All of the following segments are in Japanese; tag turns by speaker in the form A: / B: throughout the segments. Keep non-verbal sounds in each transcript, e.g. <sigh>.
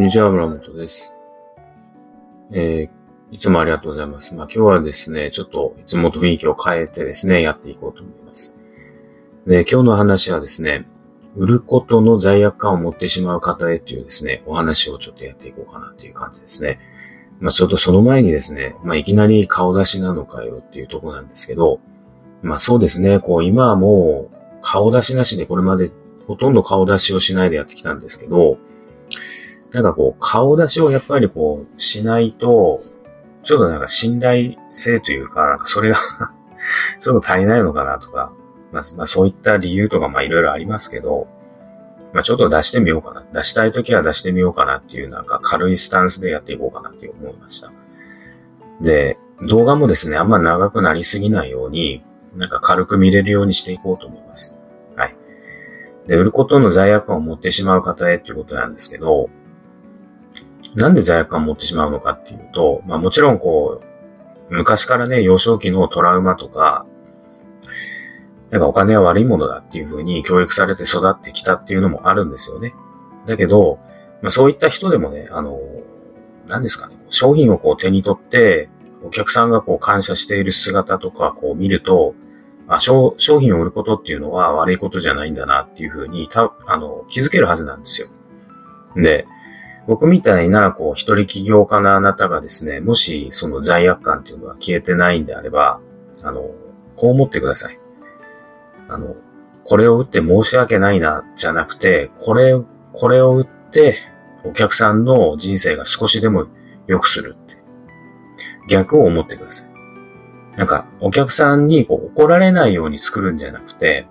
A: こんにちは、村本です。えー、いつもありがとうございます。まあ今日はですね、ちょっといつもと雰囲気を変えてですね、やっていこうと思います。で、今日の話はですね、売ることの罪悪感を持ってしまう方へというですね、お話をちょっとやっていこうかなっていう感じですね。まあちょっとその前にですね、まあいきなり顔出しなのかよっていうとこなんですけど、まあそうですね、こう今はもう顔出しなしでこれまでほとんど顔出しをしないでやってきたんですけど、なんかこう、顔出しをやっぱりこう、しないと、ちょっとなんか信頼性というか、なんかそれが <laughs> ちょっと足りないのかなとか、まあ、まあ、そういった理由とかまあいろいろありますけど、まあちょっと出してみようかな。出したいときは出してみようかなっていうなんか軽いスタンスでやっていこうかなって思いました。で、動画もですね、あんま長くなりすぎないように、なんか軽く見れるようにしていこうと思います。はい。で、売ることの罪悪感を持ってしまう方へっていうことなんですけど、なんで罪悪感を持ってしまうのかっていうと、まあもちろんこう、昔からね、幼少期のトラウマとか、なんかお金は悪いものだっていうふうに教育されて育ってきたっていうのもあるんですよね。だけど、まあそういった人でもね、あの、何ですかね、商品をこう手に取って、お客さんがこう感謝している姿とかこう見ると、あ商商品を売ることっていうのは悪いことじゃないんだなっていうふうに、た、あの、気づけるはずなんですよ。で、僕みたいな、こう、一人起業家のあなたがですね、もし、その罪悪感っていうのが消えてないんであれば、あの、こう思ってください。あの、これを売って申し訳ないな、じゃなくて、これ、これを売って、お客さんの人生が少しでも良くするって。逆を思ってください。なんか、お客さんにこう怒られないように作るんじゃなくて、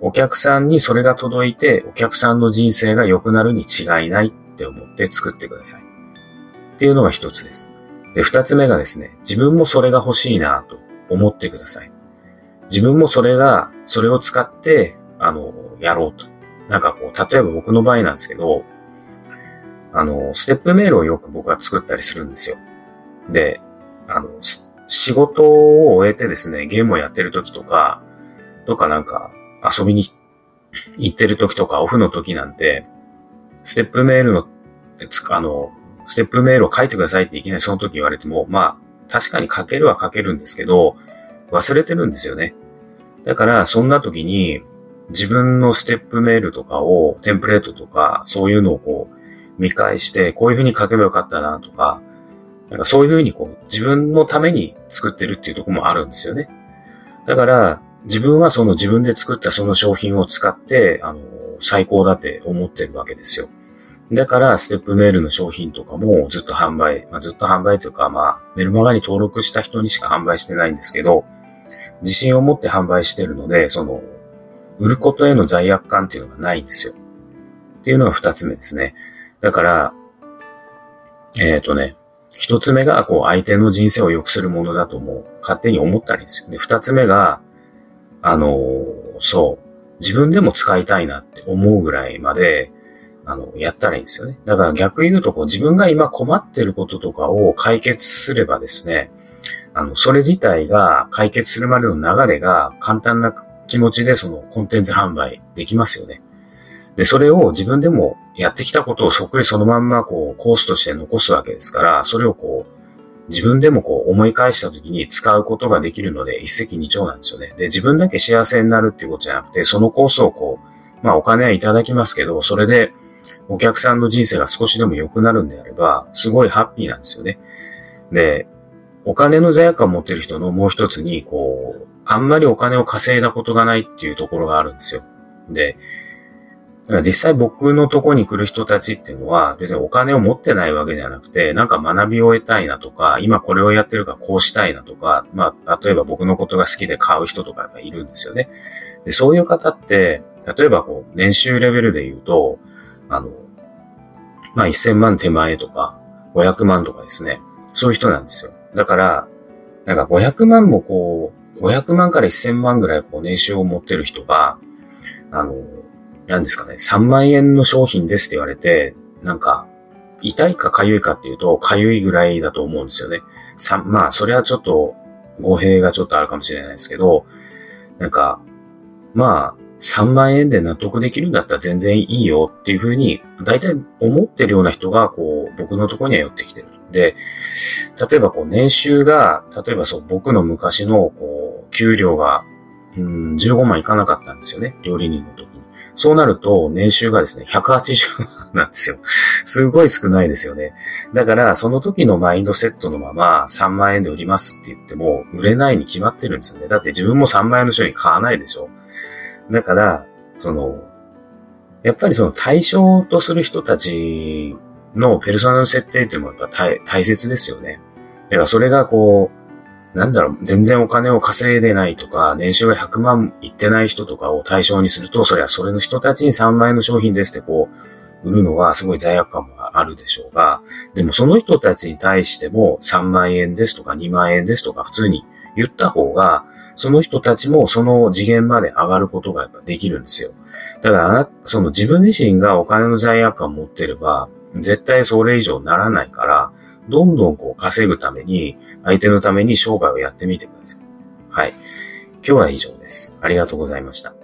A: お客さんにそれが届いて、お客さんの人生が良くなるに違いないっって思って作ってください。っていうのが一つです。で、二つ目がですね、自分もそれが欲しいなと思ってください。自分もそれが、それを使って、あの、やろうと。なんかこう、例えば僕の場合なんですけど、あの、ステップメールをよく僕は作ったりするんですよ。で、あの、仕事を終えてですね、ゲームをやってる時とか、とかなんか遊びに行ってる時とかオフの時なんて、ステップメールの、あの、ステップメールを書いてくださいっていきなりその時言われても、まあ、確かに書けるは書けるんですけど、忘れてるんですよね。だから、そんな時に、自分のステップメールとかを、テンプレートとか、そういうのをこう、見返して、こういう風に書けばよかったなとか、なんかそういう風にこう、自分のために作ってるっていうところもあるんですよね。だから、自分はその自分で作ったその商品を使って、あの、最高だって思ってるわけですよ。だから、ステップメールの商品とかもずっと販売、まあ、ずっと販売というか、まあ、メルマガに登録した人にしか販売してないんですけど、自信を持って販売してるので、その、売ることへの罪悪感っていうのがないんですよ。っていうのが二つ目ですね。だから、えっ、ー、とね、一つ目が、こう、相手の人生を良くするものだと思う。勝手に思ったりですよね。二つ目が、あのそう、自分でも使いたいなって思うぐらいまで、あの、やったらいいんですよね。だから逆に言うと、こう、自分が今困ってることとかを解決すればですね、あの、それ自体が解決するまでの流れが簡単な気持ちでそのコンテンツ販売できますよね。で、それを自分でもやってきたことをそっくりそのまんまこうコースとして残すわけですから、それをこう自分でもこう思い返した時に使うことができるので一石二鳥なんですよね。で、自分だけ幸せになるっていうことじゃなくて、そのコースをこう、まあお金はいただきますけど、それでお客さんの人生が少しでも良くなるんであれば、すごいハッピーなんですよね。で、お金の罪悪感を持ってる人のもう一つに、こう、あんまりお金を稼いだことがないっていうところがあるんですよ。で、実際僕のとこに来る人たちっていうのは別にお金を持ってないわけじゃなくて、なんか学びを得たいなとか、今これをやってるからこうしたいなとか、まあ、例えば僕のことが好きで買う人とかやっぱいるんですよね。でそういう方って、例えばこう、年収レベルで言うと、あの、まあ、1000万手前とか、500万とかですね。そういう人なんですよ。だから、なんか500万もこう、500万から1000万ぐらいこう年収を持ってる人が、あの、何ですかね、3万円の商品ですって言われて、なんか、痛いか痒いかっていうと、痒いぐらいだと思うんですよね。さ、まあ、それはちょっと、語弊がちょっとあるかもしれないですけど、なんか、まあ、3万円で納得できるんだったら全然いいよっていうふうに、大体思ってるような人が、こう、僕のところには寄ってきてる。で、例えばこう、年収が、例えばそう、僕の昔の、こう、給料が、うん、15万いかなかったんですよね。料理人の時。そうなると、年収がですね、180なんですよ。すごい少ないですよね。だから、その時のマインドセットのまま3万円で売りますって言っても、売れないに決まってるんですよね。だって自分も3万円の商品買わないでしょ。だから、その、やっぱりその対象とする人たちのペルソナル設定っていうのもやっぱ大切ですよね。だからそれがこう、なんだろう、全然お金を稼いでないとか、年収が100万いってない人とかを対象にすると、それはそれの人たちに3万円の商品ですってこう、売るのはすごい罪悪感もあるでしょうが、でもその人たちに対しても3万円ですとか2万円ですとか普通に言った方が、その人たちもその次元まで上がることがやっぱできるんですよ。だから、その自分自身がお金の罪悪感を持ってれば、絶対それ以上ならないから、どんどんこう稼ぐために、相手のために商売をやってみてください。はい。今日は以上です。ありがとうございました。